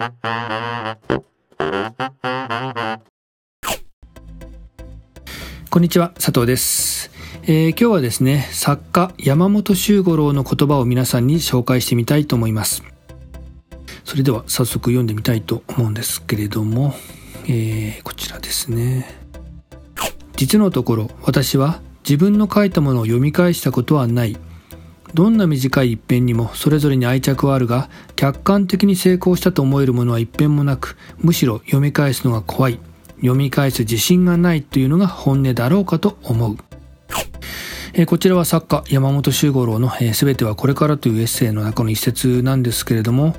こんにちは、佐藤です。えー、今日はですね、作家山本周五郎の言葉を皆さんに紹介してみたいと思います。それでは早速読んでみたいと思うんですけれども、えー、こちらですね。実のところ、私は自分の書いたものを読み返したことはない。どんな短い一辺にもそれぞれに愛着はあるが、客観的に成功したと思えるものは一辺もなく、むしろ読み返すのが怖い。読み返す自信がないというのが本音だろうかと思う。え、こちらは作家山本周五郎の「す、え、べ、てはこれから」というエッセイの中の一節なんですけれども、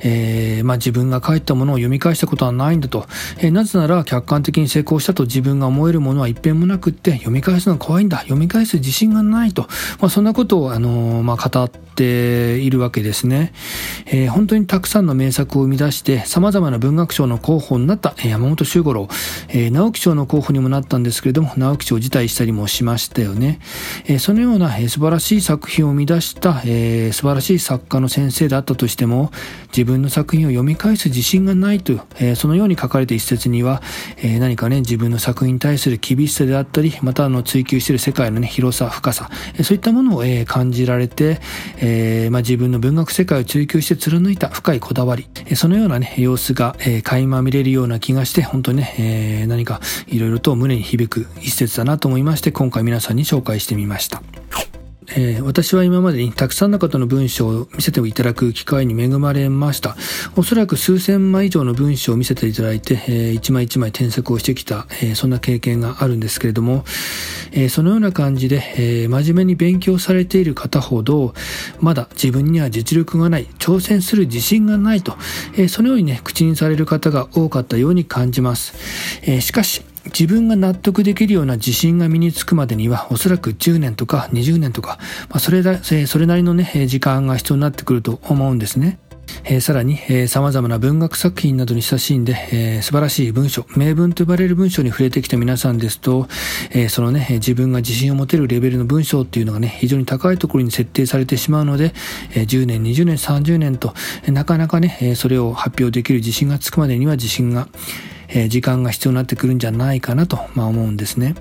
えー、まあ、自分が書いたものを読み返したことはないんだと、えー、なぜなら客観的に成功したと自分が思えるものは一遍もなくって読み返すのが怖いんだ。読み返す自信がないと、まあ、そんなことを、あのまあ、語っているわけですね、え本当にたくさんの名作を生み出して様々な文学賞の候補になった山本周五郎、え直木賞の候補にもなったんですけれども直木賞辞退したりもしましたよね、えそのような、え素晴らしい作品を生み出した、えー、素晴らしい作家の先生だったとしても、自分の作品を読み返す自信がないと、えー、そのように書かれて一節には、えー、何かね、自分の作品に対する厳しさであったり、またあの追求している世界のね、広さ、深さ、えそういったものを、え感じられて、えまあ、自分の文学世界を追求して貫いた深いこだわり、えそのようなね、様子が、え垣間見れるような気がして、本当にね、え何かいろいろと胸に響く一節だなと思いまして、今回皆さんに紹介してみました。えー、私は今までにたくさんの方の文章を見せていただく機会に恵まれました。おそらく数千枚以上の文章を見せていただいて、えー、一枚一枚添削をしてきた、えー、そんな経験があるんですけれども、えー、そのような感じで、えー、真面目に勉強されている方ほど、まだ自分には実力がない、挑戦する自信がないと、えー、そのようにね、口にされる方が多かったように感じます。えー、しかし、自分が納得できるような自信が身につくまでには、おそらく10年とか20年とか、まあ、それだ、それなりのね、時間が必要になってくると思うんですね。えー、さらに、えー、様々な文学作品などに親しんで、えー、素晴らしい文章、名文と呼ばれる文章に触れてきた皆さんですと、えー、そのね、自分が自信を持てるレベルの文章っていうのがね、非常に高いところに設定されてしまうので、えー、10年、20年、30年と、なかなかね、それを発表できる自信がつくまでには自信が、え時間が必要になってくるんじゃないかなと、まあ、思うんですね。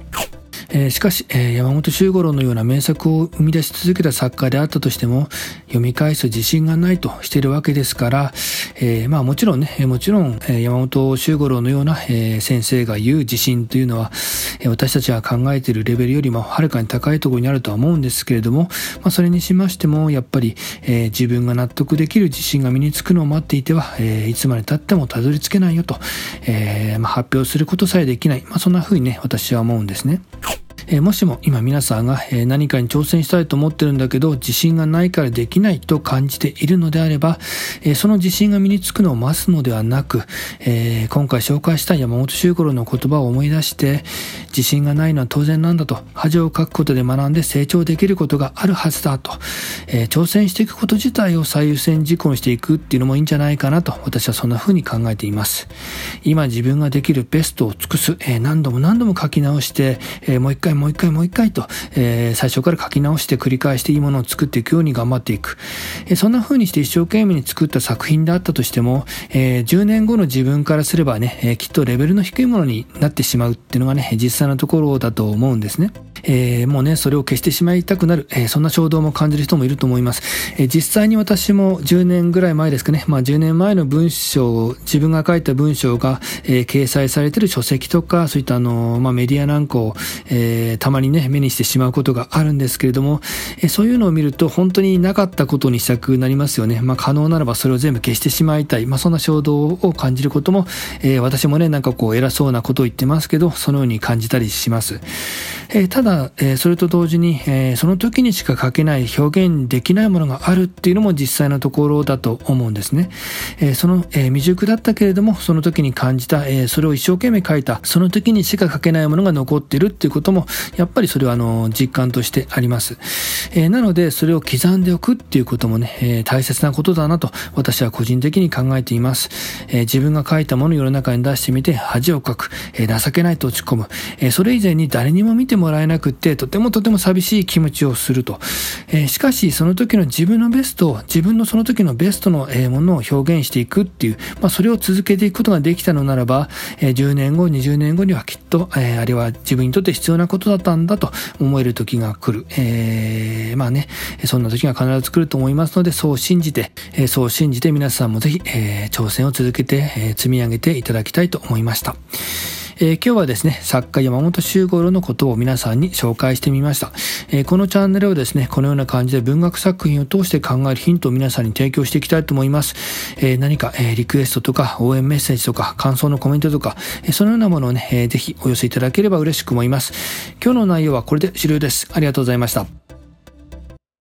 えー、しかし、えー、山本周五郎のような名作を生み出し続けた作家であったとしても、読み返す自信がないとしているわけですから、えー、まあもちろんね、もちろん、え山本周五郎のような、え先生が言う自信というのは、え私たちが考えているレベルよりもはるかに高いところにあるとは思うんですけれども、まあそれにしましても、やっぱり、え自分が納得できる自信が身につくのを待っていては、えいつまで経ってもたどり着けないよと、えまあ、発表することさえできない、まあそんな風にね、私は思うんですね。え、もしも今皆さんが、え何かに挑戦したいと思ってるんだけど自信がないからできないと感じているのであれば、えその自信が身につくのを待つのではなく、え今回紹介した山本周五郎の言葉を思い出して自信がないのは当然なんだと恥をかくことで学んで成長できることがあるはずだと、え挑戦していくこと自体を最優先事項にしていくっていうのもいいんじゃないかなと私はそんな風に考えています。今自分ができるベストを尽くす、え何度も何度も書き直して、えもう一回もう一回もう一回と、えー、最初から書き直して繰り返していいものを作っていくように頑張っていく。えー、そんな風にして一生懸命に作った作品であったとしても、えー、10年後の自分からすればね、えきっとレベルの低いものになってしまうっていうのがね、実際のところだと思うんですね。えもうね、それを消してしまいたくなる、えそんな衝動も感じる人もいると思います。え実際に私も10年ぐらい前ですかね、まあ10年前の文章、自分が書いた文章が、え掲載されてる書籍とか、そういったあの、まあメディアなんかを、えたまにね、目にしてしまうことがあるんですけれども、えそういうのを見ると本当になかったことにしたくなりますよね。まあ、可能ならばそれを全部消してしまいたい。まあ、そんな衝動を感じることも、えー、私もね、なんかこう偉そうなことを言ってますけど、そのように感じたりします。え、ただ、え、それと同時に、えその時にしか書けない表現できないものがあるっていうのも実際のところだと思うんですね。えその、え未熟だったけれども、その時に感じた、えそれを一生懸命書いた、その時にしか書けないものが残ってるっていうことも、やっぱりそれはあの、実感としてあります。えー、なので、それを刻んでおくっていうこともね、えー、大切なことだなと私は個人的に考えています。えー、自分が書いたものを世の中に出してみて恥をかく、え情けないと落ち込む、えそれ以前に誰にも見てもらえなくって、とてもとても寂しい気持ちをすると。え、しかし、その時の自分のベストを、自分のその時のベストのものを表現していくっていう、まあ、それを続けていくことができたのならば、えー、10年後、20年後にはきっと、えー、あれは自分にとって必要なことだったんだと思える時が来る。えー、まあね、そんな時が必ず来ると思いますので、そう信じて、えー、そう信じて皆さんもぜひ、えー、挑戦を続けて、えー、積み上げていただきたいと思いました。え、今日はですね、作家山本周五郎のことを皆さんに紹介してみました。え、このチャンネルはですね、このような感じで文学作品を通して考えるヒントを皆さんに提供していきたいと思います。え、何か、えリクエストとか応援メッセージとか感想のコメントとか、えそのようなものをね、えー、ぜひお寄せいただければ嬉しく思います。今日の内容はこれで終了です。ありがとうございました。